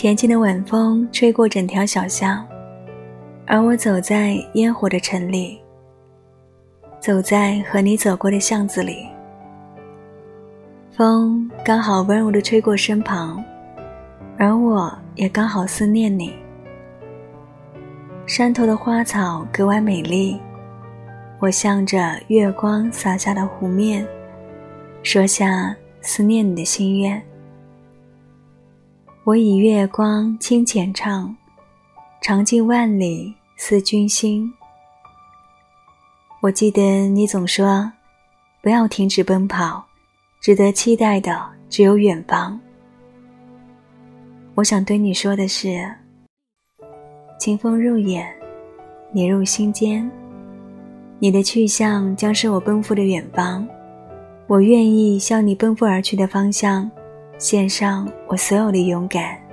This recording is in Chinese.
恬静的晚风吹过整条小巷，而我走在烟火的城里，走在和你走过的巷子里。风刚好温柔地吹过身旁，而我也刚好思念你。山头的花草格外美丽，我向着月光洒下的湖面，说下思念你的心愿。我以月光清浅唱，长尽万里思君心。我记得你总说，不要停止奔跑，值得期待的只有远方。我想对你说的是，清风入眼，你入心间，你的去向将是我奔赴的远方，我愿意向你奔赴而去的方向。献上我所有的勇敢。